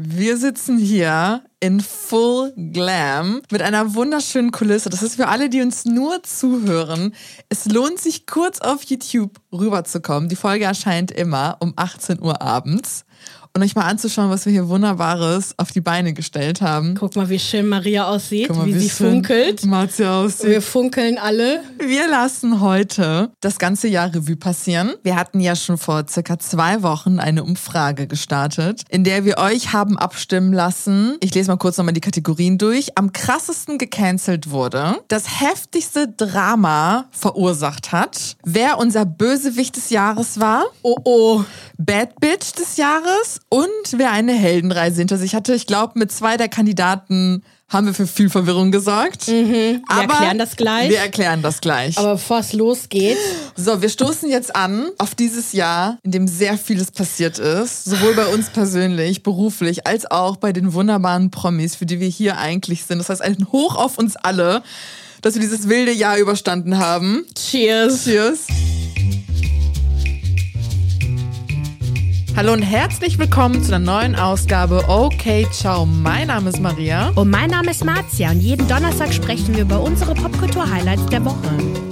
Wir sitzen hier in Full Glam mit einer wunderschönen Kulisse. Das ist für alle, die uns nur zuhören. Es lohnt sich kurz auf YouTube rüberzukommen. Die Folge erscheint immer um 18 Uhr abends und euch mal anzuschauen, was wir hier Wunderbares auf die Beine gestellt haben. Guck mal, wie schön Maria aussieht, mal, wie, wie sie funkelt. Marzia aussieht. Wir funkeln alle. Wir lassen heute das ganze Jahr Revue passieren. Wir hatten ja schon vor circa zwei Wochen eine Umfrage gestartet, in der wir euch haben abstimmen lassen. Ich lese mal kurz nochmal die Kategorien durch. Am krassesten gecancelt wurde, das heftigste Drama verursacht hat, wer unser Bösewicht des Jahres war, Oh oh. Bad Bitch des Jahres und wer eine Heldenreise hinter sich hatte. Ich glaube, mit zwei der Kandidaten haben wir für viel Verwirrung gesorgt. Wir erklären das gleich. Wir erklären das gleich. Aber bevor es losgeht, So, wir stoßen jetzt an auf dieses Jahr, in dem sehr vieles passiert ist. Sowohl bei uns persönlich, beruflich, als auch bei den wunderbaren Promis, für die wir hier eigentlich sind. Das heißt, ein Hoch auf uns alle, dass wir dieses wilde Jahr überstanden haben. cheers. Cheers. Hallo und herzlich willkommen zu einer neuen Ausgabe Okay, ciao. Mein Name ist Maria. Und mein Name ist Marzia und jeden Donnerstag sprechen wir über unsere Popkultur-Highlights der Woche.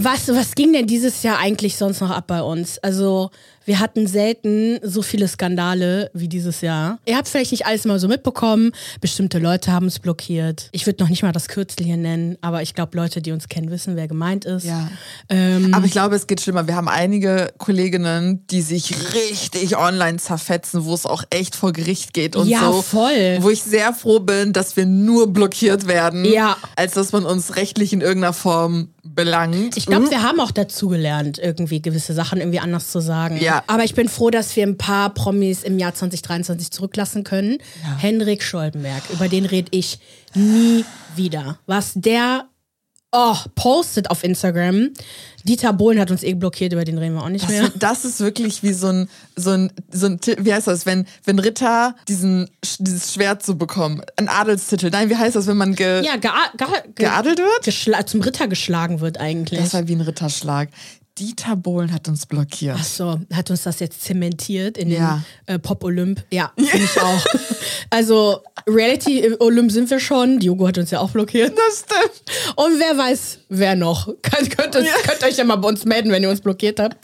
Was, was ging denn dieses Jahr eigentlich sonst noch ab bei uns? Also, wir hatten selten so viele Skandale wie dieses Jahr. Ihr habt vielleicht nicht alles mal so mitbekommen. Bestimmte Leute haben es blockiert. Ich würde noch nicht mal das Kürzel hier nennen, aber ich glaube, Leute, die uns kennen, wissen, wer gemeint ist. Ja. Ähm, Aber ich glaube, es geht schlimmer. Wir haben einige Kolleginnen, die sich richtig online zerfetzen, wo es auch echt vor Gericht geht und Ja, so. voll. Wo ich sehr froh bin, dass wir nur blockiert werden, Ja. als dass man uns rechtlich in irgendeiner Form belangt. Ich glaube, wir haben auch dazugelernt, irgendwie gewisse Sachen irgendwie anders zu sagen. Ja. Aber ich bin froh, dass wir ein paar Promis im Jahr 2023 zurücklassen können. Henrik Scholbenberg, über den rede ich nie wieder. Was der oh, postet auf Instagram. Dieter Bohlen hat uns eh blockiert, über den reden wir auch nicht mehr. Das, das ist wirklich wie so ein, so ein, so ein, wie heißt das, wenn, wenn Ritter diesen, dieses Schwert so bekommen, ein Adelstitel. Nein, wie heißt das, wenn man ge, Ja, ge ge geadelt wird? geschla- zum Ritter geschlagen wird eigentlich. Das war wie ein Ritterschlag. Dieter Bohlen hat uns blockiert. Ach so, hat uns das jetzt zementiert in Ja. den äh, Pop-Olymp? Ja, finde ich auch. also, Reality-Olymp sind wir schon. Diogo hat uns ja auch blockiert. Das stimmt. Und wer weiß, wer noch. Könnt, könnt, könnt euch ja mal bei uns melden, wenn ihr uns blockiert habt.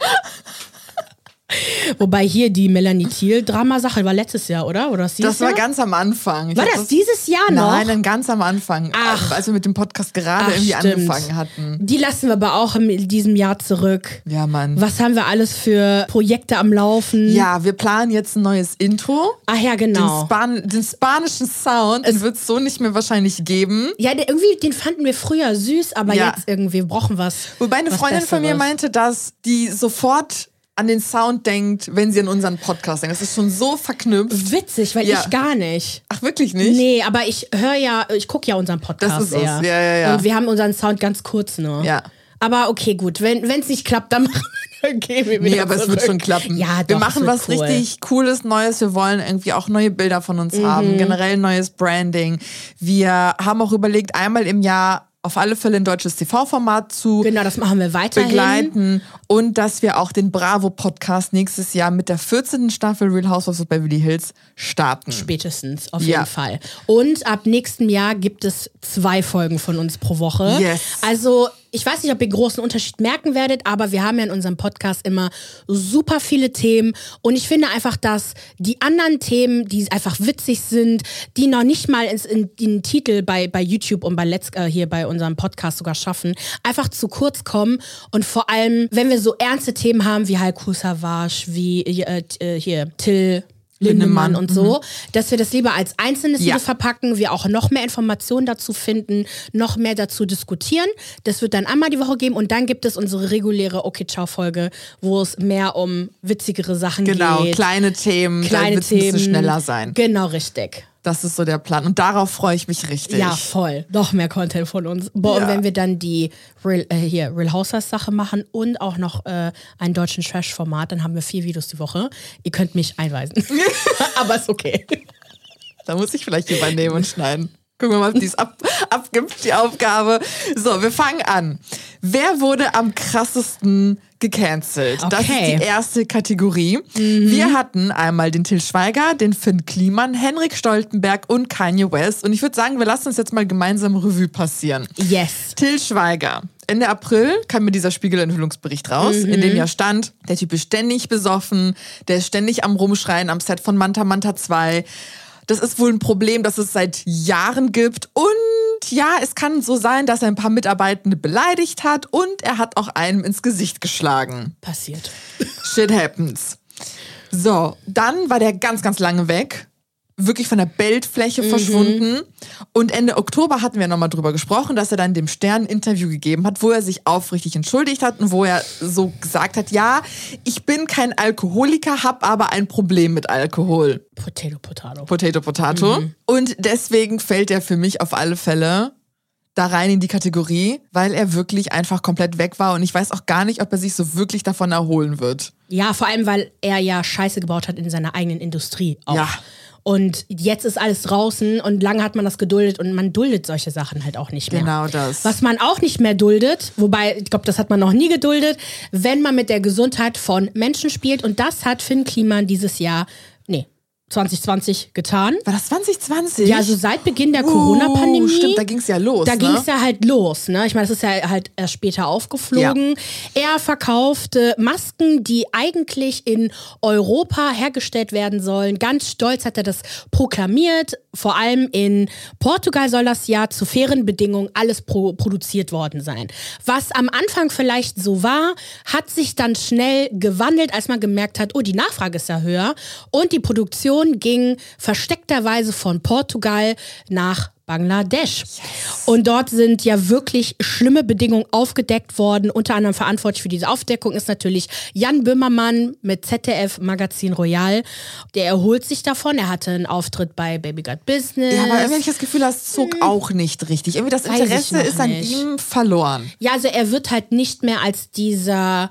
Wobei hier die Melanie Thiel-Drama-Sache war letztes Jahr, oder? Oder Das war Jahr? ganz am Anfang. Ich War hab das dieses Jahr noch? Nein, dann ganz am Anfang. Ach. Als wir mit dem Podcast gerade Ach, irgendwie stimmt. angefangen hatten. Die lassen wir aber auch in diesem Jahr zurück. Ja, Mann. Was haben wir alles für Projekte am Laufen? Ja, wir planen jetzt ein neues Intro. Ach ja, Den, genau. Span den spanischen Sound den wird es so nicht mehr wahrscheinlich geben. Ja, der, irgendwie, den fanden wir früher süß, aber Ja. jetzt irgendwie wir brauchen was. Wobei eine Freundin von mir Besseres. meinte, dass die sofort an den Sound denkt, wenn sie an unseren Podcast denkt. Das ist schon so verknüpft. Witzig, weil Ja. ich gar nicht. Ach, wirklich nicht? Nee, aber ich höre ja, ich gucke ja unseren Podcast Das ist es. eher. Ja, ja, ja. Und wir haben unseren Sound ganz kurz nur. Ja. Aber okay, gut. Wenn es nicht klappt, dann machen gehen wir Nee, aber es zurück. wird schon klappen. Ja, wir doch, machen es wird was cool. richtig Cooles, Neues. Wir wollen irgendwie auch neue Bilder von uns Mhm. haben, generell neues Branding. Wir haben auch überlegt, einmal im Jahr auf alle Fälle ein deutsches TV-Format zu Genau, das machen wir weiterhin. begleiten und dass wir auch den Bravo-Podcast nächstes Jahr mit der 14. Staffel Real Housewives of Beverly Hills starten. Spätestens, auf Ja. jeden Fall. Und ab nächstem Jahr gibt es zwei Folgen von uns pro Woche. Yes. Also, ich weiß nicht, ob ihr großen Unterschied merken werdet, aber wir haben ja in unserem Podcast immer super viele Themen. Und ich finde einfach, dass die anderen Themen, die einfach witzig sind, die noch nicht mal ins, in den Titel bei, bei YouTube und bei Let's, äh, hier bei unserem Podcast sogar schaffen, einfach zu kurz kommen. Und vor allem, wenn wir so ernste Themen haben wie Heiko Savage, wie äh, äh, hier Till Lindemann Lindemann, und so, dass wir das lieber als einzelnes Ja. Video verpacken, wir auch noch mehr Informationen dazu finden, noch mehr dazu diskutieren. Das wird dann einmal die Woche geben und dann gibt es unsere reguläre Okay Ciao Folge, wo es mehr um witzigere Sachen Genau, geht. kleine Themen, kleine da wird's ein Themen. bisschen schneller sein. Genau, richtig. Das ist so der Plan. Und darauf freue ich mich richtig. Ja, voll. Noch mehr Content von uns. Boah, Ja. und wenn wir dann die Real, äh, hier, Real Housewives Sache machen und auch noch äh, einen deutschen Trash-Format, dann haben wir vier Videos die Woche. Ihr könnt mich einweisen. Aber ist okay. Da muss ich vielleicht übernehmen und schneiden. Gucken wir mal, ob die es ab, abgibt, die Aufgabe. So, wir fangen an. Wer wurde am krassesten gecancelt. Das ist Okay. die erste Kategorie. Wir hatten einmal den Till Schweiger, den Finn Kliman, Henrik Stoltenberg und Kanye West. Und ich würde sagen, wir lassen uns jetzt mal gemeinsam Revue passieren. Yes. Till Schweiger. Ende April kam mir dieser Spiegelenthüllungsbericht raus, in dem ja stand, der Typ ist ständig besoffen, der ist ständig am Rumschreien am Set von Manta Manta 2. Das ist wohl ein Problem, das es seit Jahren gibt. Und ja, es kann so sein, dass er ein paar Mitarbeitende beleidigt hat und er hat auch einem ins Gesicht geschlagen. Passiert. Shit happens. So, dann war der ganz, ganz lange weg. Wirklich von der Bildfläche verschwunden. Und Ende Oktober hatten wir nochmal drüber gesprochen, dass er dann dem Stern ein Interview gegeben hat, wo er sich aufrichtig entschuldigt hat und wo er so gesagt hat, ja, ich bin kein Alkoholiker, hab aber ein Problem mit Alkohol. Potato, Potato. Potato, Potato. Und deswegen fällt er für mich auf alle Fälle da rein in die Kategorie, weil er wirklich einfach komplett weg war und ich weiß auch gar nicht, ob er sich so wirklich davon erholen wird. Ja, vor allem, weil er ja Scheiße gebaut hat in seiner eigenen Industrie auch. Ja. Und jetzt ist alles draußen und lange hat man das geduldet und man duldet solche Sachen halt auch nicht mehr. Genau das. Was man auch nicht mehr duldet, wobei ich glaube, das hat man noch nie geduldet, wenn man mit der Gesundheit von Menschen spielt. Und das hat Finn Kliman dieses Jahr, 2020 getan. War das 2020? Ja, also seit Beginn der Oh, Corona-Pandemie. Stimmt, da ging's ja los. Da ne? ging es ja halt los, ne? Ich meine, das ist ja halt erst später aufgeflogen. Er verkaufte Masken, die eigentlich in Europa hergestellt werden sollen. Ganz stolz hat er das proklamiert. Vor allem in Portugal soll das ja zu fairen Bedingungen alles pro produziert worden sein. Was am Anfang vielleicht so war, hat sich dann schnell gewandelt, als man gemerkt hat, oh, die Nachfrage ist ja höher. Und die Produktion ging versteckterweise von Portugal nach Bangladesch. Und dort sind ja wirklich schlimme Bedingungen aufgedeckt worden. Unter anderem verantwortlich für diese Aufdeckung ist natürlich Jan Böhmermann mit ZDF Magazin Royal. Der erholt sich davon. Er hatte einen Auftritt bei Baby Got Business. Ja, aber irgendwie ich das Gefühl, das zog auch nicht richtig. Irgendwie das Hm. Interesse ist an nicht. ihm verloren. Ja, also er wird halt nicht mehr als dieser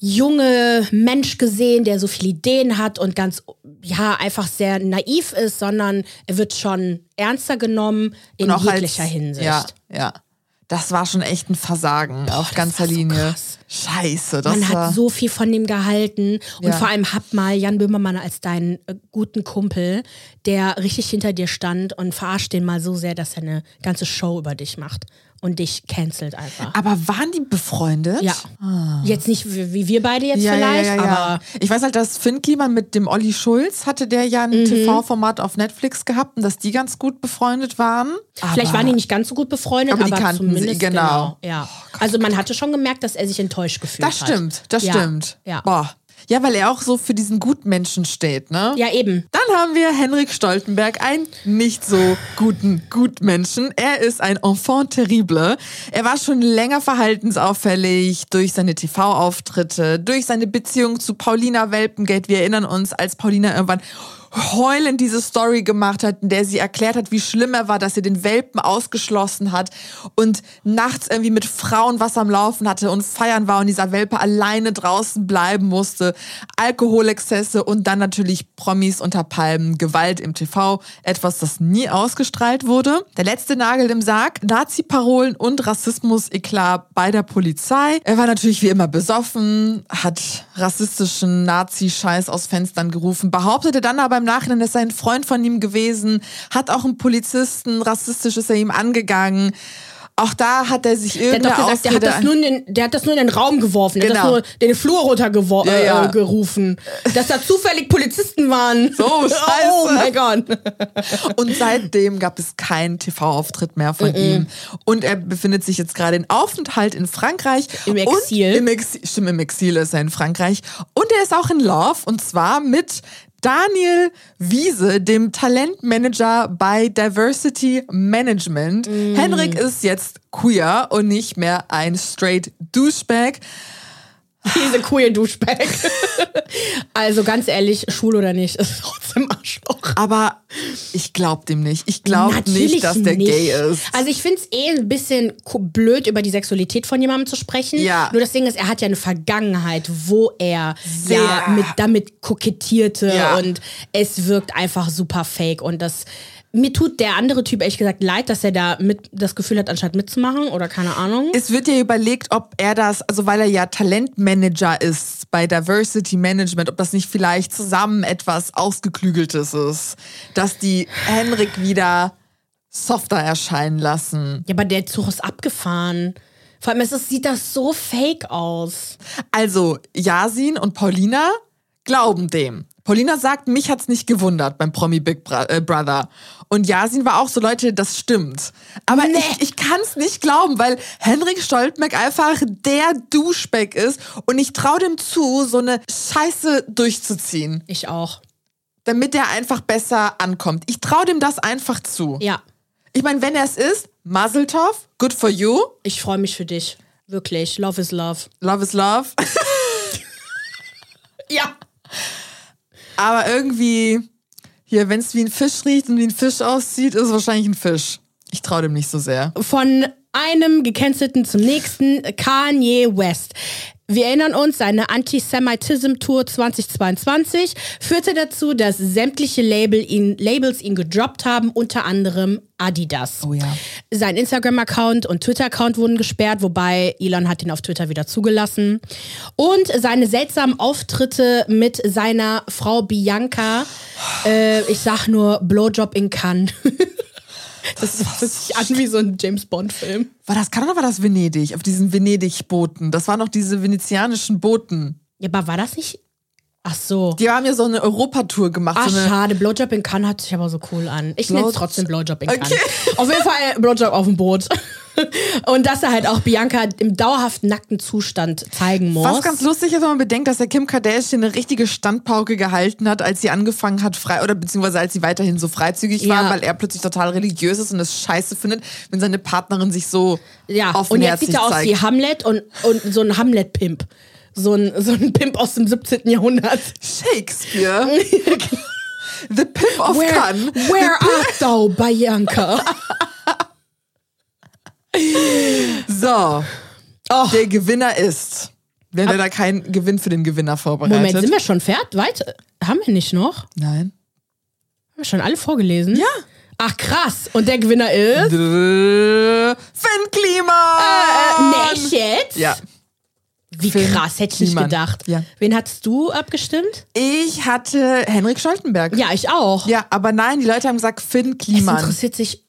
junge Mensch gesehen, der so viele Ideen hat und ganz, ja, einfach sehr naiv ist, sondern er wird schon ernster genommen in jeglicher als, Hinsicht. Ja, ja. Das war schon echt ein Versagen auf das ganzer so Linie. krass. Scheiße, das Man war. hat so viel von dem gehalten. Und Ja. vor allem hab mal Jan Böhmermann als deinen äh, guten Kumpel, der richtig hinter dir stand und verarscht den mal so sehr, dass er eine ganze Show über dich macht und dich cancelt einfach. aber waren die befreundet? Ja. Jetzt nicht wie, wir beide jetzt Ja, vielleicht, ja, ja, aber Ich weiß halt, dass Finn Kliman mit dem Olli Schulz hatte der ja ein Mhm. TV-Format auf Netflix gehabt und dass die ganz gut befreundet waren. vielleicht waren die nicht ganz so gut befreundet, Aber aber, die kannten sie, zumindest genau. ja. also man hatte schon gemerkt, dass er sich enttäuscht gefühlt Das hat. stimmt, das stimmt. Ja. Boah. Ja, weil er auch so für diesen Gutmenschen steht, ne? ja, eben. Dann haben wir Henrik Stoltenberg, einen nicht so guten Gutmenschen. Er ist ein Enfant terrible. Er war schon länger verhaltensauffällig durch seine TV-Auftritte, durch seine Beziehung zu Paulina Welpengate. Wir erinnern uns, als Paulina irgendwann heulend diese Story gemacht hat, in der sie erklärt hat, wie schlimm er war, dass er den Welpen ausgeschlossen hat und nachts irgendwie mit Frauen was am Laufen hatte und feiern war und dieser Welpe alleine draußen bleiben musste. Alkoholexzesse und dann natürlich Promis unter Palmen, Gewalt im TV, etwas, das nie ausgestrahlt wurde. Der letzte Nagel im Sarg, Nazi-Parolen und Rassismus-Eklat bei der Polizei. Er war natürlich wie immer besoffen, hat rassistischen Nazi-Scheiß aus Fenstern gerufen, behauptete dann aber im Nachhinein, sei ein Freund von ihm gewesen, hat auch einen Polizisten, rassistisch ist er ihm angegangen. Auch da hat er sich Der hat gesagt, der hat, Ausrede das nur in den, der hat das nur in den Raum geworfen. Der hat Genau. das nur den Flur runtergeworfen, Ja, ja. Äh. Dass da zufällig Polizisten waren. So, Oh scheiße. mein Gott. Und seitdem gab es keinen TV-Auftritt mehr von ihm. Und er befindet sich jetzt gerade in Aufenthalt in Frankreich. Im Exil. Im Exil. Stimmt, im Exil ist er in Frankreich. Und er ist auch in Love. Und zwar mit Daniel Wiese, dem Talentmanager bei Diversity Management. Henrik ist jetzt queer und nicht mehr ein straight Douchebag. Diese queer Duschbag. also ganz ehrlich, schwul oder nicht, ist trotzdem Arschloch. Aber ich glaub dem nicht. Ich glaube nicht, dass der nicht. gay ist. Also ich finde es eh ein bisschen blöd, über die Sexualität von jemandem zu sprechen. Ja. Nur das Ding ist, er hat ja eine Vergangenheit, wo er Sehr. ja mit, damit kokettierte Ja. und es wirkt einfach super fake und das mir tut der andere Typ ehrlich gesagt leid, dass er da mit das Gefühl hat, anstatt mitzumachen oder keine Ahnung. Es wird ja überlegt, ob er das, also weil er ja Talentmanager ist bei Diversity Management, ob das nicht vielleicht zusammen etwas Ausgeklügeltes ist, dass die Henrik wieder softer erscheinen lassen. Ja, aber der Zug ist abgefahren. Vor allem es ist, sieht das so fake aus. Also Yasin und Paulina glauben dem. Paulina sagt, mich hat's nicht gewundert beim Promi Big äh, Brother. Und Yasin war auch so, Leute, das stimmt. Aber Nee. ich, ich kann's nicht glauben, weil Henrik Stoltenberg einfach der Duschbeck ist und ich traue dem zu, so eine Scheiße durchzuziehen, Ich auch. damit er einfach besser ankommt. Ich traue dem das einfach zu. Ja, Ich meine, wenn er es ist, Mazel tov, good for you, ich freue mich für dich. Wirklich. Love is love. love is love. Ja. Aber irgendwie, hier, wenn es wie ein Fisch riecht und wie ein Fisch aussieht, ist es wahrscheinlich ein Fisch. Ich traue dem nicht so sehr. Von einem gecancelten zum nächsten, Kanye West. Wir erinnern uns, seine Antisemitism-Tour 2022 führte dazu, dass sämtliche Label ihn, Labels ihn gedroppt haben, unter anderem Adidas. Oh ja. Sein Instagram-Account und Twitter-Account wurden gesperrt, wobei Elon hat ihn auf Twitter wieder zugelassen. Und seine seltsamen Auftritte mit seiner Frau Bianca, äh, ich sag nur Blowjob in Cannes. Das hört sich an wie so ein James Bond-Film. War das Kanada war das Venedig? Auf diesen Venedig-Booten. Das waren noch diese venezianischen Booten. Ja, aber war das nicht. Ach so. Die haben ja so eine Europatour gemacht. Ach, so schade. Blowjob in Cannes hört sich aber so cool an. Ich nenne es trotzdem Blowjob in Cannes. Okay. Auf jeden Fall Blowjob auf dem Boot. Und dass er halt auch Bianca im dauerhaft nackten Zustand zeigen muss. was ganz lustig ist, wenn man bedenkt, dass der Kim Kardashian eine richtige Standpauke gehalten hat, als sie angefangen hat, frei, oder beziehungsweise als sie weiterhin so freizügig war, Ja. weil er plötzlich total religiös ist und es scheiße findet, wenn seine Partnerin sich so ja, und jetzt sieht er aus wie. Hamlet und, und so ein Hamlet-Pimp. So ein, so ein Pimp aus dem 17. Jahrhundert. Shakespeare. The Pimp of Where, Cannes. where art thou, Bianca? So, Oh. der Gewinner ist. Wir haben leider keinen Gewinn für den Gewinner vorbereitet. Moment, sind wir schon fertig? Weiter? Haben wir nicht noch? Haben Nein. wir schon alle vorgelesen? Ja. Ach krass. Und der Gewinner ist? Finn Kliman! Äh, nicht jetzt? Ja. Wie Finn krass, hätte ich nicht Kliman. gedacht. Ja. Wen hattest du abgestimmt? Ich hatte Henrik Stoltenberg. Ja, ich auch. Ja, aber nein, die Leute haben gesagt Finn es Kliman. interessiert sich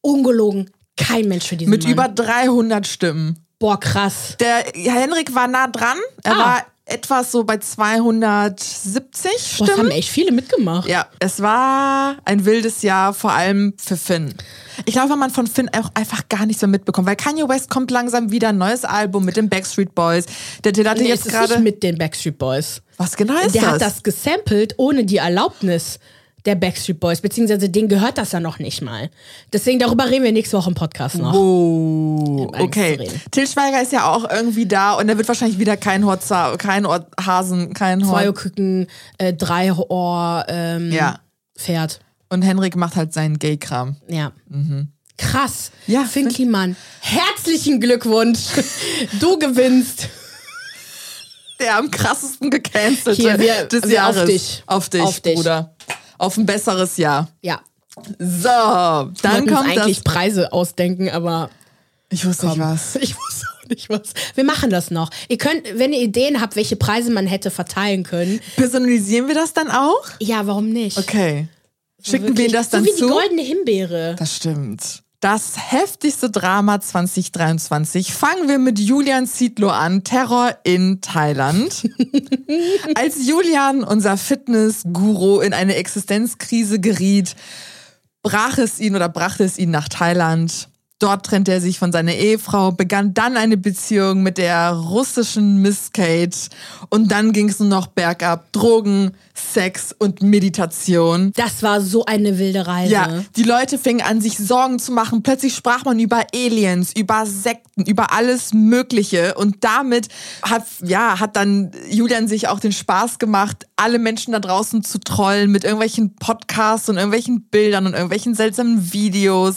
ungelogen kein Mensch für diesen Mit Mann. über 300 Stimmen. Boah, krass. Der Henrik war nah dran. Er Ah. war etwas so bei 270 Boah, Stimmen. es haben echt viele mitgemacht. Ja, es war ein wildes Jahr, vor allem für Finn. Ich glaube, man von Finn auch einfach gar nichts mehr mitbekommt, weil Kanye West kommt langsam wieder ein neues Album mit den Backstreet Boys. Der, der hatte Nee, jetzt gerade. mit den Backstreet Boys. Was genau ist Der das? hat das gesampelt ohne die Erlaubnis der Backstreet Boys, beziehungsweise denen gehört das ja noch nicht mal. Deswegen darüber reden wir nächste Woche im Podcast noch. Oh, okay. Till Schweiger ist ja auch irgendwie da und er wird wahrscheinlich wieder kein Hotza, kein Ort Hasen, kein Zwei Hort. Küken, äh, drei Ohr, ähm, Ja. Pferd. Und Henrik macht halt seinen Gay-Kram. Ja. Krass. Mhm. Ja, Finn Finn- Kliman. Herzlichen Glückwunsch. Du gewinnst. Der am krassesten gecancelte Hier, wir- des wir auf Jahres. dich. Auf dich, Auf dich. Bruder. Auf ein besseres Jahr. Ja. So, dann wollten uns kommt eigentlich das. Preise ausdenken, aber Ich wusste nicht was. ich wusste auch nicht was. Wir machen das noch. Ihr könnt, wenn ihr Ideen habt, welche Preise man hätte verteilen können. Personalisieren wir das dann auch? Ja, warum nicht? Okay. Schicken wir Wirklich. das dann so wie zu? die goldene Himbeere. Das stimmt. Das heftigste Drama 2023 fangen wir mit Julian Zietlow an, Terror in Thailand. Als Julian, unser Fitness-Guru, in eine Existenzkrise geriet, brach es ihn oder brachte es ihn nach Thailand. Dort trennte er sich von seiner Ehefrau, begann dann eine Beziehung mit der russischen Miss Kate und dann ging es nur noch bergab. Drogen, Sex und Meditation. Das war so eine wilde Reise. Ja, die Leute fingen an, sich Sorgen zu machen. Plötzlich sprach man über Aliens, über Sekten, über alles Mögliche. Und damit hat, ja, hat dann Julian sich auch den Spaß gemacht, alle Menschen da draußen zu trollen mit irgendwelchen Podcasts und irgendwelchen Bildern und irgendwelchen seltsamen Videos.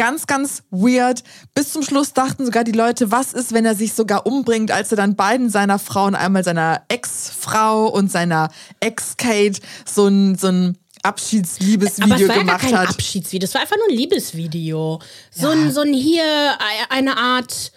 Ganz, ganz weird. Bis zum Schluss dachten sogar die Leute, was ist, wenn er sich sogar umbringt, als er dann beiden seiner Frauen, einmal seiner Ex-Frau und seiner Ex-Kate, so ein, so ein Abschiedsliebesvideo Aber es war ja gemacht kein hat. Abschiedsvideo, es war einfach nur ein Liebesvideo. So, ein, so ein hier, eine Art,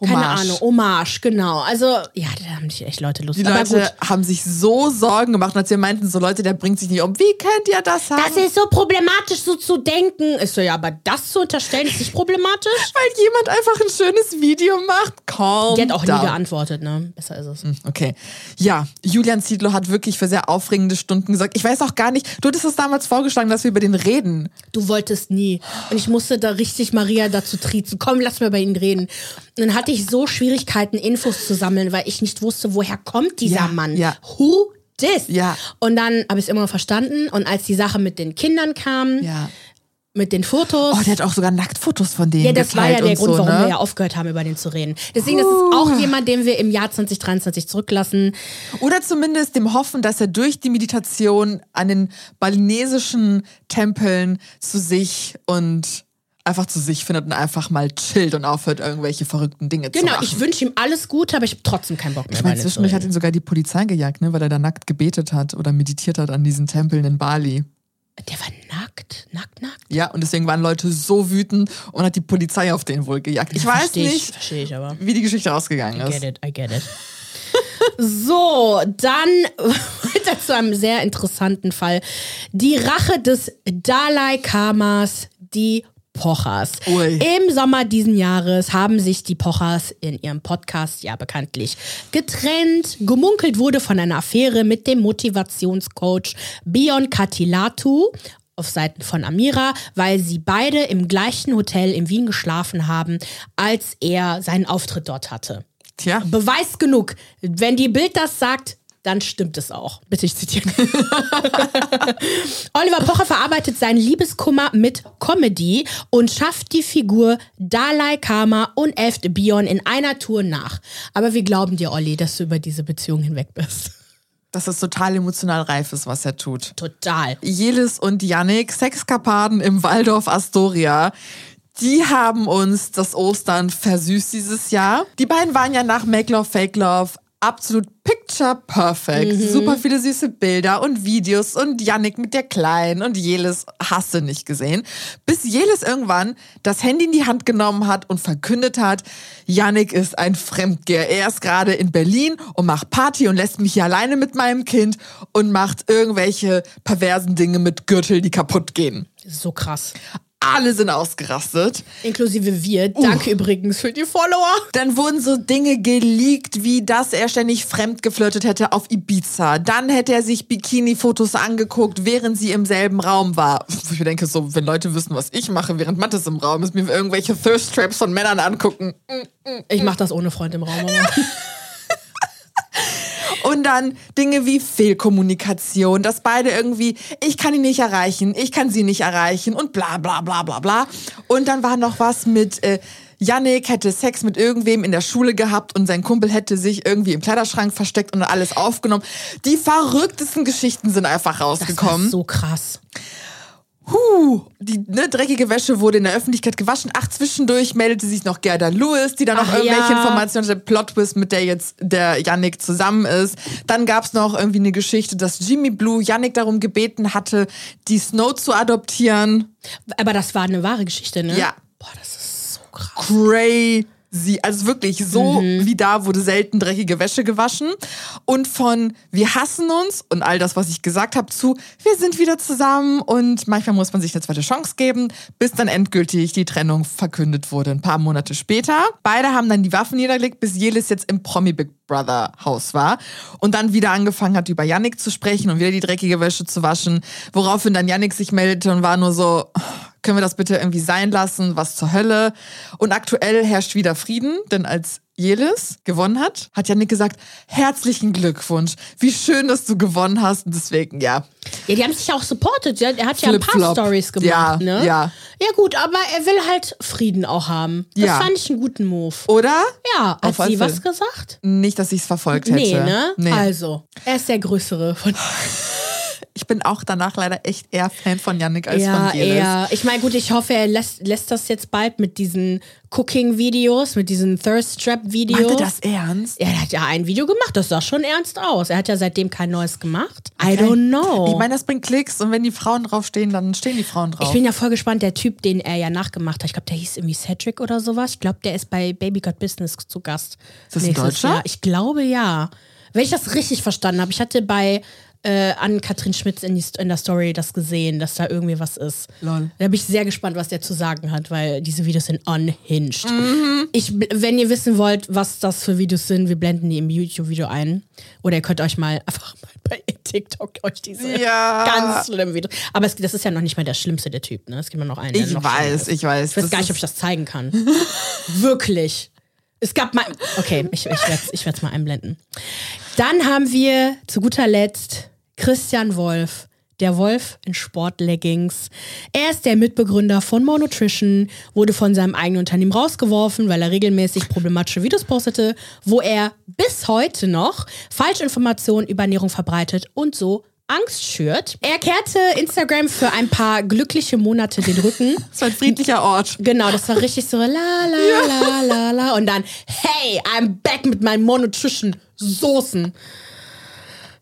keine Hommage. Ahnung, Hommage, genau. Also, ja, da haben sich echt Leute Lust. Die Aber Leute gut. haben sich so Sorgen gemacht, als wir meinten, so Leute, der bringt sich nicht um. Wie könnt ihr das sagen? Das ist so problematisch, so zu denken. Ist so, ja, aber das zu unterstellen, ist nicht problematisch. Weil jemand einfach ein schönes Video macht. Calm Die hat auch down. nie geantwortet, ne? Besser ist es. Okay. Ja, Julian Ziedlow hat wirklich für sehr aufregende Stunden gesagt. Ich weiß auch gar nicht, du hattest es damals vorgeschlagen, dass wir über den reden. Du wolltest nie. Und ich musste da richtig Maria dazu triezen. Komm, lass mal bei ihnen reden. Und dann hatte ich so Schwierigkeiten, Infos zu sammeln, weil ich nicht wusste, woher kommt dieser Ja, Mann. ja. Who this? Ja. Und dann habe ich es immer verstanden. Und als die Sache mit den Kindern kam, Ja. mit den Fotos. Oh, der hat auch sogar Nacktfotos von denen ja, das war ja der und Grund, so, warum ne? wir ja aufgehört haben, über den zu reden. Deswegen, das ist auch jemand, den wir im Jahr 2023 zurücklassen. Oder zumindest dem Hoffen, dass er durch die Meditation an den balinesischen Tempeln zu sich und einfach zu sich findet und einfach mal chillt und aufhört, irgendwelche verrückten Dinge zu Genau, machen. ich wünsche ihm alles Gute, aber ich habe trotzdem keinen Bock mehr. Ich meine, zu zwischendurch hat ihn sogar die Polizei gejagt, ne, weil er da nackt gebetet hat oder meditiert hat an diesen Tempeln in Bali. Der war nackt, nackt, nackt. Ja, und deswegen waren Leute so wütend und hat die Polizei auf den wohl gejagt. Ich weiß Versteh ich, nicht, Verstehe ich aber. wie die Geschichte ausgegangen I ist. get it, I get it. So, dann weiter zu einem sehr interessanten Fall. Die Rache des Dalai Kamas, die Pochers. Ui. Im Sommer diesen Jahres haben sich die Pochers in ihrem Podcast ja bekanntlich getrennt. Gemunkelt wurde von einer Affäre mit dem Motivationscoach Bion Katilatu auf Seiten von Amira, weil sie beide im gleichen Hotel in Wien geschlafen haben, als er seinen Auftritt dort hatte. Tja, Beweis genug. Wenn die Bild das sagt, dann stimmt es auch. Bitte, ich zitiere. Oliver Pocher verarbeitet seinen Liebeskummer mit Comedy und schafft die Figur Dalai Karma und Eft Bion in einer Tour nach. Aber wir glauben dir, Olli, dass du über diese Beziehung hinweg bist. dass es total emotional reif ist, was er tut. Total. Jelis und Yannick, Sexkapaden im Waldorf Astoria. Die haben uns das Ostern versüßt dieses Jahr. Die beiden waren ja nach Make Love, Fake Love absolut picture perfect. Super viele süße Bilder und Videos und Yannick mit der Kleinen und Jelis hast du nicht gesehen. Bis Jelis irgendwann das Handy in die Hand genommen hat und verkündet hat, Yannick ist ein Fremdgeher. Er ist gerade in Berlin und macht Party und lässt mich hier alleine mit meinem Kind und macht irgendwelche perversen Dinge mit Gürtel, die kaputt gehen. So krass. Alle sind ausgerastet. Inklusive wir. Danke übrigens für die Follower. Dann wurden so Dinge geleakt, wie dass er ständig fremd geflirtet hätte auf Ibiza. Dann hätte er sich Bikini-Fotos angeguckt, während sie im selben Raum war. Ich denke, so, wenn Leute wissen, was ich mache, während Mattes im Raum ist, mir irgendwelche Thirst Traps von Männern angucken. Ich mach das ohne Freund im Raum. Aber. Und dann Dinge wie Fehlkommunikation, dass beide irgendwie, ich kann ihn nicht erreichen, ich kann sie nicht erreichen und bla bla bla bla bla. Und dann war noch was mit, äh, Yannick hätte Sex mit irgendwem in der Schule gehabt und sein Kumpel hätte sich irgendwie im Kleiderschrank versteckt und alles aufgenommen. Die verrücktesten Geschichten sind einfach Das war rausgekommen. so krass. Huh, die ne, dreckige Wäsche wurde in der Öffentlichkeit gewaschen. Ach, zwischendurch meldete sich noch Gerda Lewis, die dann noch Ach irgendwelche ja. Informationen hatte, Plot-Twist, mit der jetzt der Yannick zusammen ist. Dann gab's noch irgendwie eine Geschichte, dass Jimmy Blue Yannick darum gebeten hatte, die Snow zu adoptieren. Aber das war eine wahre Geschichte, ne? Ja. Boah, das ist so krass. Crazy. Also wirklich, so Mhm. wie da wurde selten dreckige Wäsche gewaschen. Und von wir hassen uns und all das, was ich gesagt habe, zu wir sind wieder zusammen und manchmal muss man sich eine zweite Chance geben, bis dann endgültig die Trennung verkündet wurde, ein paar Monate später. Beide haben dann die Waffen niedergelegt, bis Jelis jetzt im Promi Big Brother Haus war und dann wieder angefangen hat, über Yannick zu sprechen und wieder die dreckige Wäsche zu waschen, woraufhin dann Yannick sich meldete und war nur so, können wir das bitte irgendwie sein lassen? Was zur Hölle? Und aktuell herrscht wieder Frieden, denn als Jelis gewonnen hat, hat Yannick gesagt, herzlichen Glückwunsch. Wie schön, dass du gewonnen hast. Und deswegen, ja. Ja, die haben sich ja auch supportet. ja. Er hat ja ein paar. Stories gemacht, Ja, ne? ja. Ja, gut, aber er will halt Frieden auch haben. Das Ja. fand ich einen guten Move. Oder? Ja, hat Auf sie was gesagt? Nicht, dass ich es verfolgt hätte. Nee, ne? Nee. Also, er ist der Größere von. Ich bin auch danach leider echt eher Fan von Yannick als ja, von Geles. eher. Ich meine, gut, ich hoffe, er lässt, lässt das jetzt bald mit diesen Cooking-Videos, mit diesen Thirst-Trap-Videos. Er das ernst? Er hat ja ein Video gemacht, das sah schon ernst aus. Er hat ja seitdem kein neues gemacht. I don't know. Ich meine, das bringt Klicks und wenn die Frauen draufstehen, dann stehen die Frauen drauf. Ich bin ja voll gespannt, der Typ, den er ja nachgemacht hat, ich glaube, der hieß irgendwie Cedric oder sowas. Ich glaube, der ist bei Baby Got Business zu Gast. Ist das ein Deutscher? Jahr. Ich glaube ja. Wenn ich das richtig verstanden habe, ich hatte bei äh, Ann-Kathrin Schmitz in, die, in der Story das gesehen, dass da irgendwie was ist. Lol. Da bin ich sehr gespannt, was der zu sagen hat, weil diese Videos sind unhinged. Mhm. Ich, wenn ihr wissen wollt, was das für Videos sind, wir blenden die im YouTube-Video ein. Oder ihr könnt euch mal einfach mal bei TikTok euch diese Ja. ganz schlimmen Videos. Aber es, das ist ja noch nicht mal der schlimmste der Typ, ne? Es gibt noch einen. Ich noch schlimmer weiß, ich weiß. Ich weiß gar nicht, ob ich das zeigen kann. Wirklich. Es gab mal. Okay, ich, ich werde es ich werd's mal einblenden. Dann haben wir zu guter Letzt Christian Wolf. Der Wolf in Sportleggings. Er ist der Mitbegründer von More Nutrition, wurde von seinem eigenen Unternehmen rausgeworfen, weil er regelmäßig problematische Videos postete, wo er bis heute noch Falschinformationen über Ernährung verbreitet und so Angst schürt. Er kehrte Instagram für ein paar glückliche Monate den Rücken. Das war ein friedlicher Ort. Genau, das war richtig so la la la la la und dann hey, I'm back mit meinen Monotrition Soßen.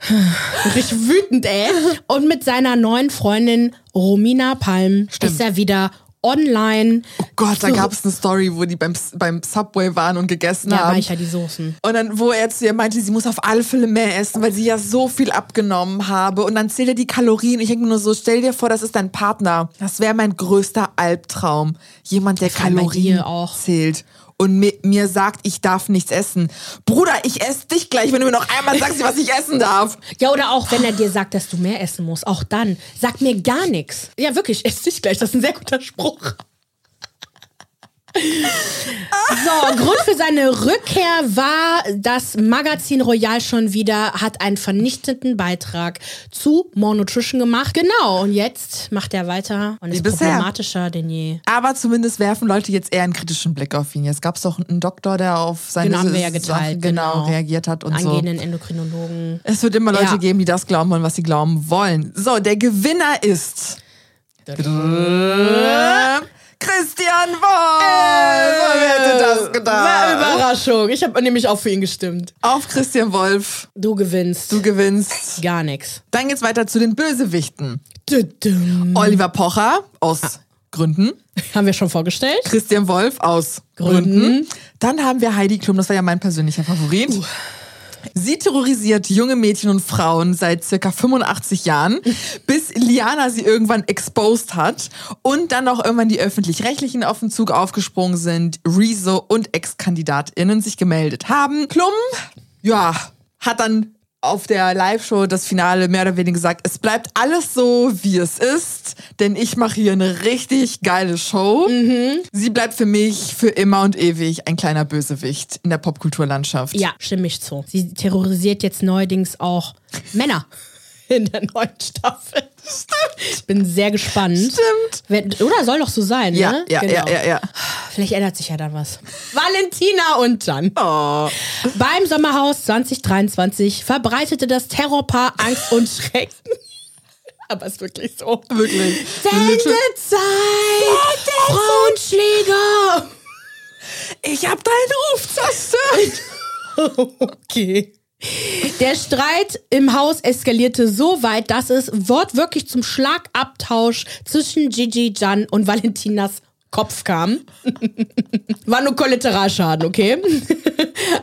Richtig wütend, ey. Und mit seiner neuen Freundin Romina Palm ist er wieder online. Oh Gott, da gab es eine Story, wo die beim, beim Subway waren und gegessen Ja, haben. weicher die Soßen. Und dann, wo er zu ihr meinte, sie muss auf alle Fälle mehr essen, weil sie ja so viel abgenommen habe. Und dann zählt er die Kalorien. Ich denke mir nur so, stell dir vor, das ist dein Partner. Das wäre mein größter Albtraum. Jemand, der Kalorien zählt. Und mir, mir sagt, ich darf nichts essen. Bruder, ich esse dich gleich, wenn du mir noch einmal sagst, was ich essen darf. Ja, oder auch, wenn er dir sagt, dass du mehr essen musst, auch dann. Sag mir gar nichts. Ja, wirklich, ess dich gleich. Das ist ein sehr guter Spruch. So, Grund für seine Rückkehr war, dass Magazin Royal schon wieder hat einen vernichtenden Beitrag zu More Nutrition gemacht. Genau, und jetzt macht er weiter und ist bisher. problematischer denn je. Aber zumindest werfen Leute jetzt eher einen kritischen Blick auf ihn. Jetzt gab es doch einen Doktor, der auf seine Genau, haben wir ja Sachen geteilt. genau, reagiert hat und so. Angehenden Endokrinologen. Es wird immer Leute Ja. geben, die das glauben wollen, was sie glauben wollen. So, der Gewinner ist Christian Wolf. Wer hätte das gedacht? Überraschung. Ich habe nämlich auch für ihn gestimmt. Auf Christian Wolf. Du gewinnst. Du gewinnst. Gar nichts. Dann geht's weiter zu den Bösewichten. Oliver Pocher aus Ah. Gründen. Haben wir schon vorgestellt? Christian Wolf aus Gründen. Dann haben wir Heidi Klum, das war ja mein persönlicher Favorit. Sie terrorisiert junge Mädchen und Frauen seit circa 85 Jahren, bis Liana sie irgendwann exposed hat und dann auch irgendwann die Öffentlich-Rechtlichen auf den Zug aufgesprungen sind, Rezo und Ex-KandidatInnen sich gemeldet haben. Klum, ja, hat dann auf der Live-Show das Finale mehr oder weniger gesagt, es bleibt alles so, wie es ist, denn ich mache hier eine richtig geile Show. Sie bleibt für mich für immer und ewig ein kleiner Bösewicht in der Popkulturlandschaft. Ja, stimme ich zu. Sie terrorisiert jetzt neuerdings auch Männer in der neuen Staffel. Ich bin sehr gespannt. Stimmt. Wenn, oder soll doch so sein, Ja, ne? ja, ja, ja, ja. Vielleicht ändert sich ja dann was. Valentina und Jan. Oh. Beim Sommerhaus 2023 verbreitete das Terrorpaar Angst und Schrecken. Aber ist wirklich so. Wirklich. Sendezeit! Frauenschläger! Ich hab deinen Ruf zerstört. Okay. Der Streit im Haus eskalierte so weit, dass es wortwörtlich zum Schlagabtausch zwischen Gigi, Jan und Valentinas Kopf kam. War nur Kollateralschaden, okay?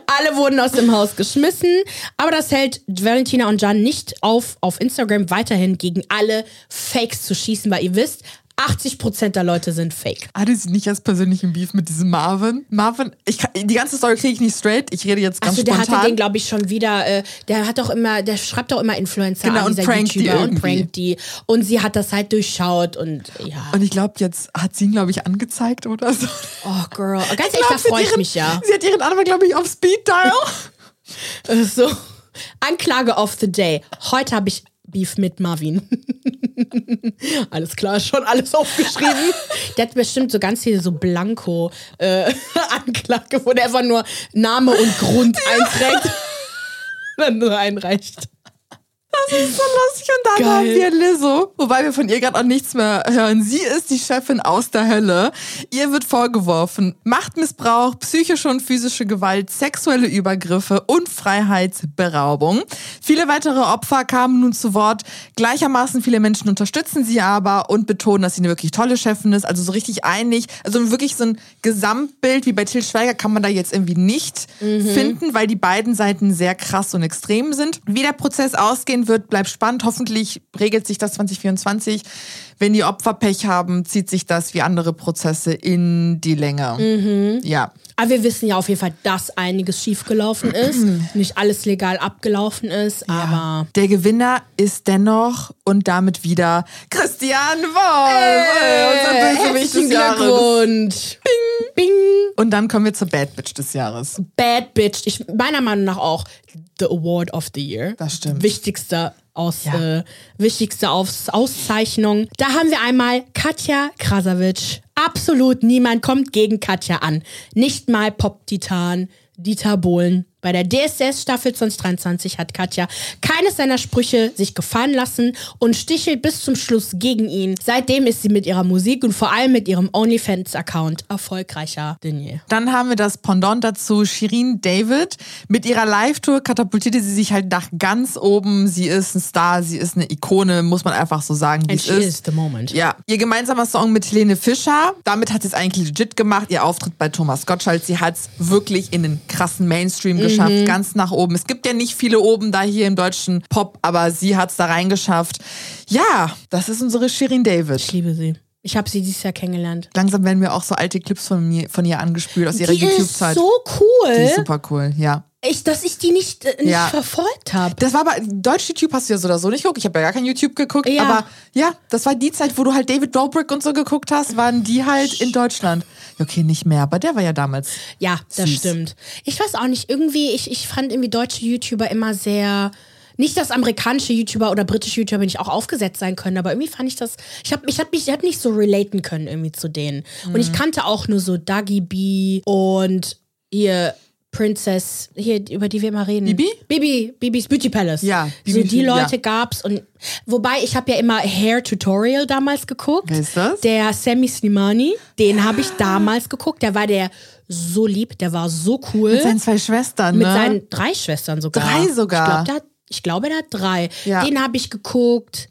Alle wurden aus dem Haus geschmissen, aber das hält Valentina und Jan nicht auf, auf Instagram weiterhin gegen alle Fakes zu schießen, weil ihr wisst, 80% der Leute sind fake. Hatte sie nicht erst persönlichen Beef mit diesem Marvin? Marvin, ich kann, die ganze Story kriege ich nicht straight. Ich rede jetzt ganz Also der spontan. hatte den, glaube ich, schon wieder, äh, der hat doch immer, der schreibt doch immer Influencer Genau, an, und prankt die YouTuber und irgendwie. prankt die. Und sie hat das halt durchschaut und ja. und ich glaube, jetzt hat sie ihn, glaube ich, angezeigt oder so. Oh, Girl. Ganz ehrlich, da freue ich mich ja. Sie hat ihren Anwalt, glaube ich, auf Speed Dial. So. Anklage of the Day. Heute habe ich Beef mit Marvin. alles klar, schon alles aufgeschrieben. Der hat bestimmt so ganz viele so Blanko äh, Anklage, wo der einfach nur Name und Grund einträgt. Dann nur einreicht. Das ist so lustig. Und dann Geil. haben wir Lizzo, wobei wir von ihr gerade auch nichts mehr hören. Sie ist die Chefin aus der Hölle. Ihr wird vorgeworfen Machtmissbrauch, psychische und physische Gewalt, sexuelle Übergriffe und Freiheitsberaubung. Viele weitere Opfer kamen nun zu Wort. Gleichermaßen viele Menschen unterstützen sie aber und betonen, dass sie eine wirklich tolle Chefin ist. Also so richtig einig. Also wirklich so ein Gesamtbild wie bei Till Schweiger kann man da jetzt irgendwie nicht finden, weil die beiden Seiten sehr krass und extrem sind. Wie der Prozess ausgehen wird, bleibt spannend. Hoffentlich regelt sich das 2024. Wenn die Opfer Pech haben, zieht sich das wie andere Prozesse in die Länge. Ja. Aber wir wissen ja auf jeden Fall, dass einiges schiefgelaufen ist. Nicht alles legal abgelaufen ist, aber. Der Gewinner ist dennoch und damit wieder Christian Wolf, unser Bösewicht herzlichen des Jahres. Und dann kommen wir zur Bad Bitch des Jahres. Bad Bitch. Ich, meiner Meinung nach auch The Award of the Year. Das stimmt. Wichtigste, aus, Ja. äh, wichtigste Aus, Auszeichnung. Da haben wir einmal Katja Krasavic. Absolut niemand kommt gegen Katja an. Nicht mal Pop-Titan Dieter Bohlen. Bei der DSDS-Staffel 2023 hat Katja keines seiner Sprüche sich gefallen lassen und stichelt bis zum Schluss gegen ihn. Seitdem ist sie mit ihrer Musik und vor allem mit ihrem OnlyFans-Account erfolgreicher denn je. Dann haben wir das Pendant dazu, Shirin David. Mit ihrer Live-Tour katapultierte sie sich halt nach ganz oben. Sie ist ein Star, sie ist eine Ikone, muss man einfach so sagen, wie And es she ist. is the moment. Ja, ihr gemeinsamer Song mit Helene Fischer, damit hat sie es eigentlich legit gemacht. Ihr Auftritt bei Thomas Gottschalk, sie hat es wirklich in den krassen Mainstream geschafft, ganz nach oben. Es gibt ja nicht viele oben da hier im deutschen Pop, aber sie hat es da reingeschafft. Ja, das ist unsere Shirin David. Ich liebe sie. Ich habe sie dieses Jahr kennengelernt. Langsam werden mir auch so alte Clips von, mir, von ihr angespült aus ihrer Die ist YouTube-Zeit. so Die ist cool, super cool, ja. ich, dass ich die nicht, äh, nicht Ja. verfolgt habe. Das war aber, deutsch YouTube hast du ja so oder so nicht geguckt. Ich habe ja gar kein YouTube geguckt. Ja. Aber ja, das war die Zeit, wo du halt David Dobrik und so geguckt hast, waren die halt in Deutschland. Okay, nicht mehr, aber der war ja damals. Ja, das Süß. stimmt. Ich weiß auch nicht, irgendwie, ich, ich fand irgendwie deutsche YouTuber immer sehr. Nicht, dass amerikanische YouTuber oder britische YouTuber nicht auch aufgesetzt sein können, aber irgendwie fand ich das. Ich habe ich hab mich ich hab nicht so relaten können irgendwie zu denen. Und Mhm. ich kannte auch nur so Dagi B und hier Princess, hier, über die wir immer reden. Bibi? Bibi, Bibis Beauty Palace. Ja, so Bibi- die Leute ja. gab's und wobei ich habe ja immer Hair Tutorial damals geguckt. Wer ist das? Der Sammy Slimani, den habe ich damals geguckt. Der war der so lieb, der war so cool. Mit seinen zwei Schwestern, Mit ne? seinen drei Schwestern sogar. Drei sogar? Ich, glaub, der hat, ich glaube, der hat drei. Ja. Den habe ich geguckt.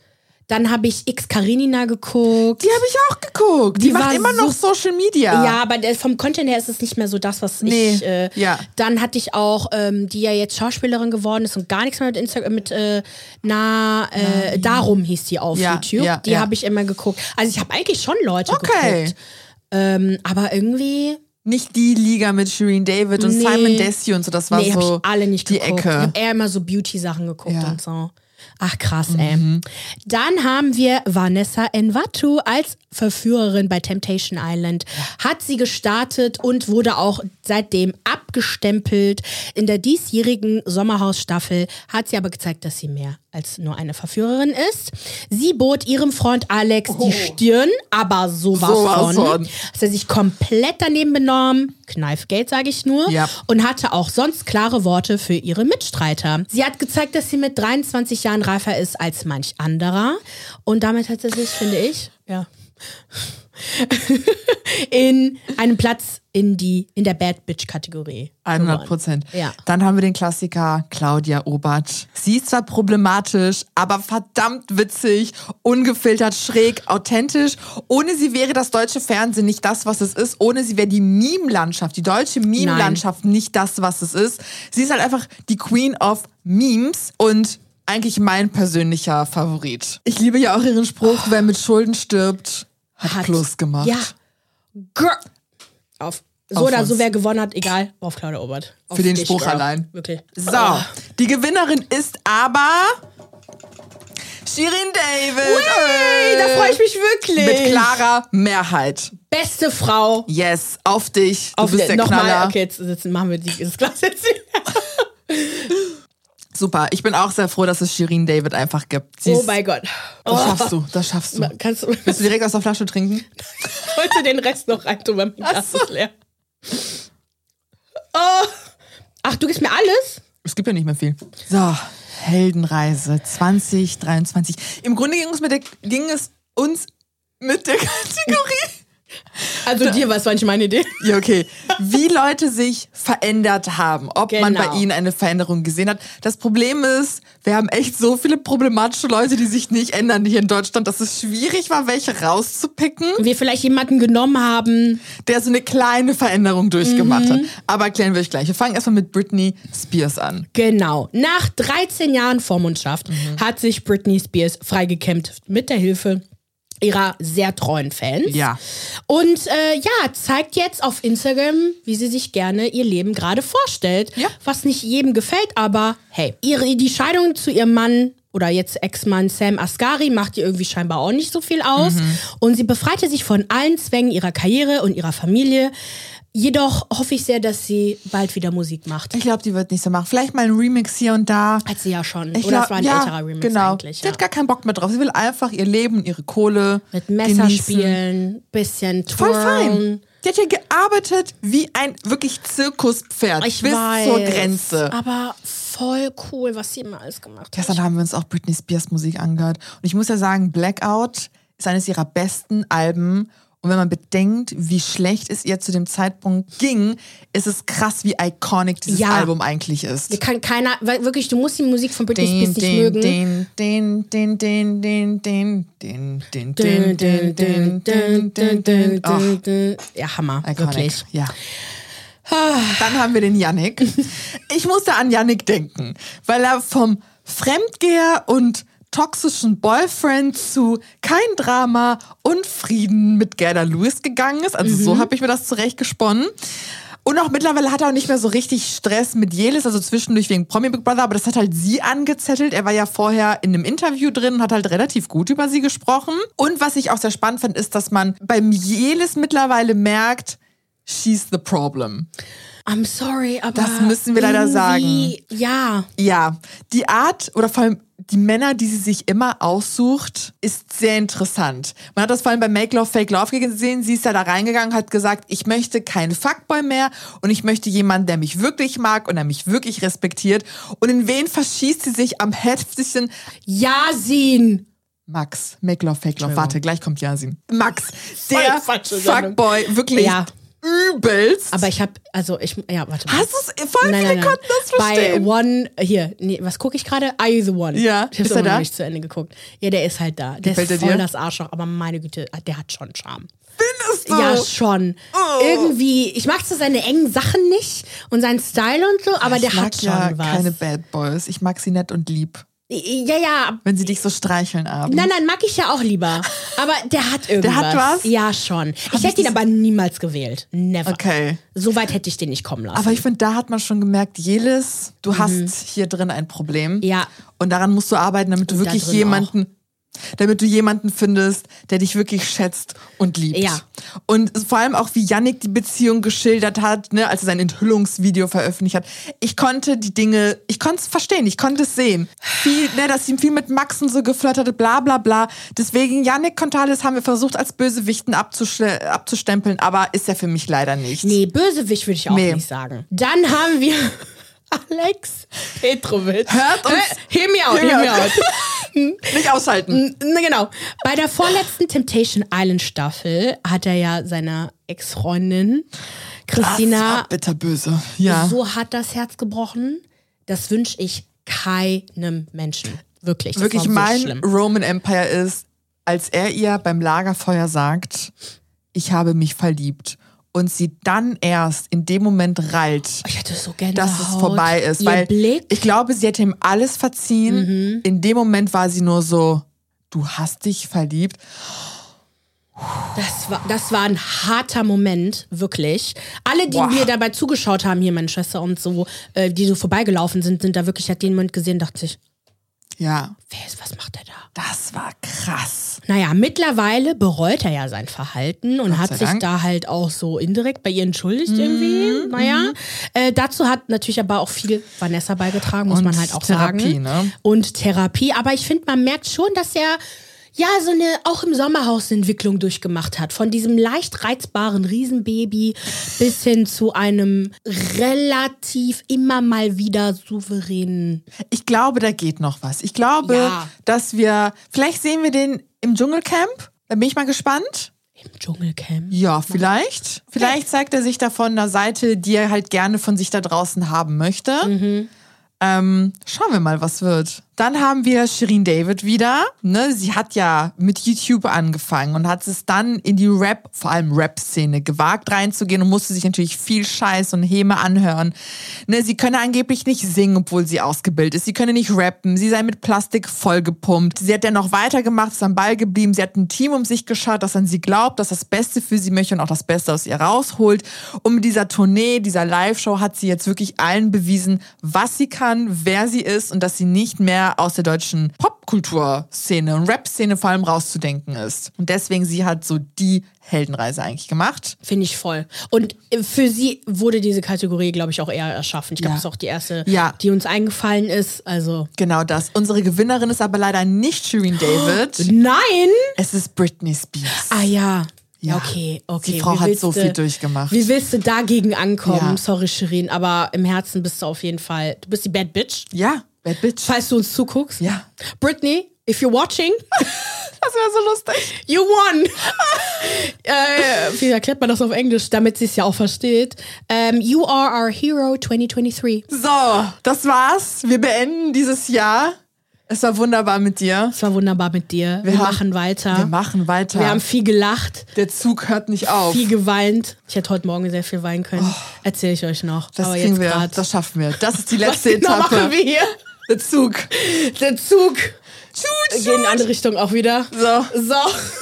Dann habe ich X Karinina geguckt. die habe ich auch geguckt. Die, Die macht war immer noch Social Media. Ja, aber vom Content her ist es nicht mehr so das, was Nee, ich. Äh, ja. Dann hatte ich auch, ähm, die ja jetzt Schauspielerin geworden ist und gar nichts mehr mit Instagram, mit äh, na, äh, darum hieß die auf Ja, YouTube. ja, die habe ich immer geguckt. Also ich habe eigentlich schon Leute Okay. geguckt. Ähm, aber irgendwie. Nicht die Liga mit Shirin David und Nee. Simon Desio und so, das war nee, so hab ich alle nicht die geguckt. Ich Ecke. habe eher immer so Beauty-Sachen geguckt Ja. Und so. Ach krass, ey. Dann haben wir Vanessa Envatu als Verführerin bei Temptation Island. Hat sie gestartet und wurde auch seitdem abgestempelt. In der diesjährigen Sommerhausstaffel hat sie aber gezeigt, dass sie mehr als nur eine Verführerin ist. Sie bot ihrem Freund Alex die Stirn, aber sowas, Oh. Sowas von. von. Hat er sich komplett daneben benommen. Kneifgeld, sage ich nur. Ja. Und hatte auch sonst klare Worte für ihre Mitstreiter. Sie hat gezeigt, dass sie mit 23 Jahren reifer ist als manch anderer. Und damit hat sie sich, finde ich, ja, in einen Platz in die in der Bad Bitch Kategorie. 100 Prozent. Ja. Dann haben wir den Klassiker Claudia Obert. Sie ist zwar problematisch, aber verdammt witzig, ungefiltert, schräg, authentisch. Ohne sie wäre das deutsche Fernsehen nicht das, was es ist. Ohne sie wäre die Meme-Landschaft, die deutsche Meme-Landschaft nicht das, was es ist. Sie ist halt einfach die Queen of Memes und eigentlich mein persönlicher Favorit. Ich liebe ja auch ihren Spruch, wer mit Schulden stirbt, hat, Hat- Plus gemacht. Ja. Girl. Auf. So Auf oder uns. so, wer gewonnen hat, egal. Auf Claudia Obert. Auf Für den dich, Spruch Girl. allein. Wirklich. So, Oh. die Gewinnerin ist aber Shirin David. Hey, da freue ich mich wirklich. Mit klarer Mehrheit. Beste Frau. Yes, auf dich. Du Auf bist der nochmal, Knaller. okay, jetzt, jetzt machen wir die, das Glas jetzt wieder. Super. Ich bin auch sehr froh, dass es Shirin David einfach gibt. Sie Oh ist- mein Gott. Das Oh. schaffst du, das schaffst du. Kannst du Willst du direkt aus der Flasche trinken? heute den Rest noch rein tun, weil mein Glas ist leer. Oh. Ach, du gibst mir alles? Es gibt ja nicht mehr viel. So, Heldenreise 2023. Im Grunde ging es, mit der, ging es uns mit der Kategorie. Also dir, was war nicht meine Idee? Ja, okay. Wie Leute sich verändert haben. Ob man bei Genau. ihnen eine Veränderung gesehen hat. Das Problem ist, wir haben echt so viele problematische Leute, die sich nicht ändern hier in Deutschland, dass es schwierig war, welche rauszupicken, Wir vielleicht jemanden genommen haben. der so eine kleine Veränderung durchgemacht Mhm. hat. Aber erklären wir euch gleich. Wir fangen erstmal mit Britney Spears an. Genau. Nach 13 Jahren Vormundschaft hat sich Britney Spears freigekämpft mit der Hilfe ihrer sehr treuen Fans. Ja. Und äh, ja, zeigt jetzt auf Instagram, wie sie sich gerne ihr Leben gerade vorstellt. Ja. Was nicht jedem gefällt, aber hey, ihre, die Scheidung zu ihrem Mann oder jetzt Ex-Mann Sam Asghari macht ihr irgendwie scheinbar auch nicht so viel aus. Und sie befreite sich von allen Zwängen ihrer Karriere und ihrer Familie. Jedoch hoffe ich sehr, dass sie bald wieder Musik macht. Ich glaube, die wird nicht so machen. Vielleicht mal ein Remix hier und da. Hat sie ja schon. Ich Oder glaub, es war ein ja, älterer Remix genau. eigentlich. Sie Ja. hat gar keinen Bock mehr drauf. Sie will einfach ihr Leben und ihre Kohle Mit Messer genießen. spielen, bisschen Voll twirlen. fein. Die hat ja gearbeitet wie ein wirklich Zirkuspferd Ich bis weiß, zur Grenze. Aber voll cool, was sie immer alles gemacht hat. Gestern haben wir uns auch Britney Spears Musik angehört. Und ich muss ja sagen, Blackout ist eines ihrer besten Alben. Und wenn man bedenkt, wie schlecht es ihr zu dem Zeitpunkt ging, ist es krass, wie iconic dieses Ja. Album eigentlich ist. Mir kann keiner, weil wirklich, du musst die Musik von Britney Spears nicht den, mögen. den, den, den, den, den, den, den, den, den, den, den, den, den, den. Ach, Ja, Hammer, iconic. wirklich. Ja. Dann haben wir den Yannick. Ich musste an Yannick denken, weil er vom Fremdgeher und toxischen Boyfriend zu kein Drama und Frieden mit Gerda Lewis gegangen ist. Also so habe ich mir das zurechtgesponnen. Und auch mittlerweile hat er auch nicht mehr so richtig Stress mit Jelis, also zwischendurch wegen Promi Big Brother, aber das hat halt sie angezettelt. Er war ja vorher in einem Interview drin und hat halt relativ gut über sie gesprochen. Und was ich auch sehr spannend fand, ist, dass man beim Jelis mittlerweile merkt, she's the problem. I'm sorry, aber. Das müssen wir leider irgendwie- Ja. Ja, die Art oder vor allem die Männer, die sie sich immer aussucht, ist sehr interessant. Man hat das vor allem bei Make Love Fake Love gesehen. Sie ist ja da reingegangen, hat gesagt, ich möchte keinen Fuckboy mehr und ich möchte jemanden, der mich wirklich mag und der mich wirklich respektiert. Und in wen verschießt sie sich am heftigsten? Yasin. Max, Make Love Fake Love. Warte, gleich kommt Yasin. Max, der. Fuckboy, wirklich Ja. Übelst. Aber ich habe, also ich, ja, warte mal. Hast du es? Voll viele konnten das verstehen. Bei One, hier, nee, was gucke ich gerade? Are You the One? Ja, Ich habe er immer da? noch nicht zu Ende geguckt. Ja, der ist halt da. Der Gefällt ist voll dir? das Arschloch, aber meine Güte, der hat schon Charme. Findest du? Ja, schon. Oh. Irgendwie, ich mag so seine engen Sachen nicht und seinen Style und so, aber ich der mag hat schon ja was. keine Bad Boys. Ich mag sie nett und lieb. ja, ja. Wenn sie dich so streicheln abends. Nein, nein, mag ich ja auch lieber. Aber der hat irgendwas. hat was? Ja, schon. Ich ich hätte ihn aber niemals gewählt. Never. Okay. So weit hätte ich den nicht kommen lassen. Aber ich finde, da hat man schon gemerkt, Jelis, du hast hier drin ein Problem. Mhm. Ja. Und daran musst du arbeiten, damit du Und wirklich jemanden, damit du jemanden findest, der dich wirklich schätzt und liebt. Ja. Und vor allem auch, wie Yannick die Beziehung geschildert hat, ne, als er sein Enthüllungsvideo veröffentlicht hat. Ich konnte die Dinge, ich konnte es verstehen, ich konnte es sehen. Viel, ne, dass ihm viel mit Max und so geflirtet hat, bla bla bla. Deswegen, Yannick Contales haben wir versucht, als Bösewichten abzuste- abzustempeln, aber ist er für mich leider nicht. Nee, Bösewicht würde ich auch Nee. nicht sagen. Dann haben wir Alex Petrovic. Hört uns- Hör, me out, Hear me me out. Nicht aushalten. Na genau. Bei der vorletzten Temptation Island Staffel hat er ja seiner Ex-Freundin Christina bitterböse. Ja. so hat das Herz gebrochen. Das wünsche ich keinem Menschen. Wirklich. Das Wirklich, so mein schlimm. Roman Empire ist, als er ihr beim Lagerfeuer sagt, ich habe mich verliebt. Und sie dann erst in dem Moment rallt, Ich hatte so dass es vorbei ist. Ihr weil Blick. ich glaube, sie hätte ihm alles verziehen. In dem Moment war sie nur so, du hast dich verliebt. Das war, das war ein harter Moment, wirklich. Alle, die Boah. mir dabei zugeschaut haben, hier meine Schwester und so, äh, die so vorbeigelaufen sind, sind da wirklich, hat den Moment gesehen, dachte sich, Ja, was macht er da? das war krass. Naja, mittlerweile bereut er ja sein Verhalten und hat sich Dank. da halt auch so indirekt bei ihr entschuldigt irgendwie. Naja, äh, dazu hat natürlich aber auch viel Vanessa beigetragen, muss Und man halt auch Therapie, sagen. ne? Und Therapie, aber ich finde, man merkt schon, dass er ja, so eine auch im Sommerhaus Entwicklung durchgemacht hat. Von diesem leicht reizbaren Riesenbaby bis hin zu einem relativ immer mal wieder souveränen. Ich glaube, da geht noch was. Ich glaube, Ja. dass wir, vielleicht sehen wir den im Dschungelcamp. Da bin ich mal gespannt. Im Dschungelcamp. Ja, vielleicht. Vielleicht zeigt er sich da von einer Seite, die er halt gerne von sich da draußen haben möchte. Ähm, schauen wir mal, was wird. Dann haben wir Shirin David wieder. Ne? Sie hat ja mit YouTube angefangen und hat es dann in die Rap, vor allem Rap-Szene gewagt reinzugehen und musste sich natürlich viel Scheiß und Häme anhören. Ne? Sie könne angeblich nicht singen, obwohl sie ausgebildet ist. Sie könne nicht rappen. Sie sei mit Plastik vollgepumpt. Sie hat ja noch weitergemacht, ist am Ball geblieben. Sie hat ein Team um sich geschaut, das an sie glaubt, das das Beste für sie möchte und auch das Beste aus ihr rausholt. Und mit dieser Tournee, dieser Live-Show hat sie jetzt wirklich allen bewiesen, was sie kann, wer sie ist und dass sie nicht mehr aus der deutschen Popkulturszene und Rap-Szene vor allem rauszudenken ist. Und deswegen, sie hat so die Heldenreise eigentlich gemacht. Finde ich voll. Und für sie wurde diese Kategorie, glaube ich, auch eher erschaffen. Ich glaube, Ja. das ist auch die erste, Ja. die uns eingefallen ist. Also. Genau das. Unsere Gewinnerin ist aber leider nicht Shirin David. Nein! Es ist Britney Spears. Ah ja. Ja. Okay, okay. Die Frau Wie hat so viel durchgemacht. Wie willst du dagegen ankommen? Ja. Sorry, Shirin, aber im Herzen bist du auf jeden Fall. Du bist die Bad Bitch. Ja, Bad Bitch. Falls du uns zuguckst. Ja. Britney, if you're watching, Das wäre so lustig. you won. äh, wie erklärt man das auf Englisch, damit sie es ja auch versteht? Ähm, you are our hero 2023. So, das war's. Wir beenden dieses Jahr. Es war wunderbar mit dir. Es war wunderbar mit dir. Wir, haben- machen weiter. Wir machen weiter. Wir haben viel gelacht, Der Zug hört nicht auf. viel geweint. Ich hätte heute Morgen sehr viel weinen können. Erzähle ich euch noch. Oh. Das Aber kriegen wir. Das schaffen wir. Das ist die Was letzte genau Etappe. machen wir hier? Der Zug. Der Zug. Tschut, Geht in eine andere Richtung auch wieder. So. So.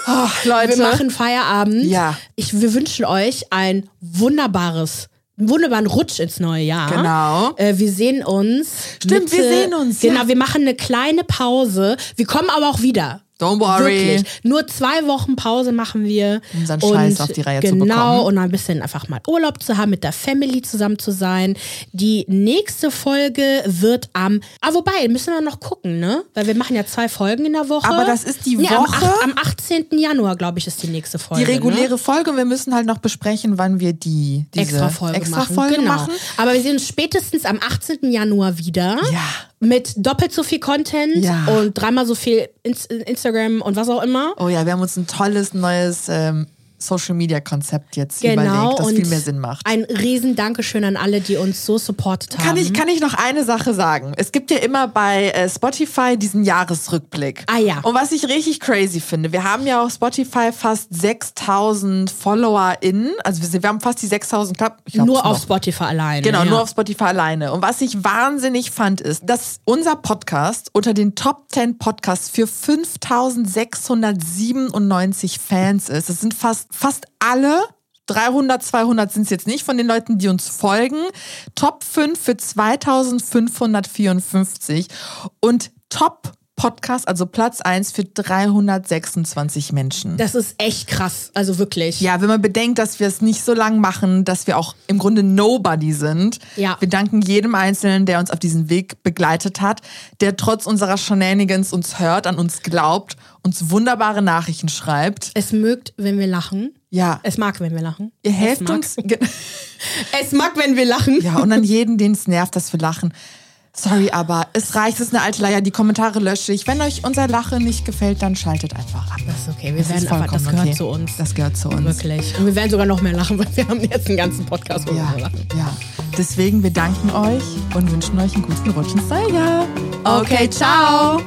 Oh, Leute. Wir machen Feierabend. Ja. Ich, wir wünschen euch ein wunderbares, einen wunderbaren Rutsch ins neue Jahr. Genau. Äh, wir sehen uns. Stimmt, wir sehen uns, Genau, ja. wir machen eine kleine Pause. Wir kommen aber auch wieder. Don't worry. Wirklich. Nur zwei Wochen Pause machen wir. Um unseren Scheiß auf die Reihe zu genau, bekommen. und ein bisschen einfach mal Urlaub zu haben, mit der Family zusammen zu sein. Die nächste Folge wird am. Ah, wobei, müssen wir noch gucken, ne? Weil wir machen ja zwei Folgen in der Woche. Aber das ist die Nee, am, Woche- acht- am 18. Januar, glaube ich, ist die nächste Folge. Die reguläre Ne? Folge und wir müssen halt noch besprechen, wann wir die diese Extra Folge extra machen. Folge genau. machen. Aber wir sehen uns spätestens am 18. Januar wieder. Ja. Mit doppelt so viel Content Ja. und dreimal so viel Ins Instagram und was auch immer. Oh ja, wir haben uns ein tolles neues ähm, Social Media Konzept jetzt Genau. überlegt, das viel mehr Sinn macht. Ein riesen Dankeschön an alle, die uns so supportet haben. Kann ich, kann ich noch eine Sache sagen? Es gibt ja immer bei äh, Spotify diesen Jahresrückblick. Ah ja. Und was ich richtig crazy finde, wir haben ja auf Spotify fast 6000 FollowerInnen. Also wir, wir haben fast die 6000 knapp. Ich glaub, Nur auf noch. Spotify alleine. Genau, ja. nur auf Spotify alleine. Und was ich wahnsinnig fand, ist, dass unser Podcast unter den Top 10 Podcasts für 5697 Fans ist. Das sind fast, fast alle. 300, 200 sind es jetzt nicht von den Leuten, die uns folgen. Top 5 für 2554 und Top Podcast, also Platz 1 für 326 Menschen. Das ist echt krass. Also wirklich. Ja, wenn man bedenkt, dass wir es nicht so lang machen, dass wir auch im Grunde Nobody sind. Ja. Wir danken jedem Einzelnen, der uns auf diesen Weg begleitet hat, der trotz unserer Shenanigans uns hört, an uns glaubt, uns wunderbare Nachrichten schreibt. Es mögt, wenn wir lachen. Ja, Es mag, wenn wir lachen. ihr es helft mag. uns. Es mag, wenn wir lachen. Ja, und an jeden, den es nervt, dass wir lachen. Sorry, aber es reicht, es ist eine alte Leier. Die Kommentare lösche ich. Wenn euch unser Lachen nicht gefällt, dann schaltet einfach ab. Das ist okay. Wir Das werden aber, das gehört okay. zu uns. Das gehört zu uns. Wirklich. Und wir werden sogar noch mehr lachen, weil wir haben jetzt einen ganzen Podcast, wo Ja, wir lachen. ja. Deswegen, wir danken euch und wünschen euch einen guten Rutsch ins neue Jahr. Okay, ciao.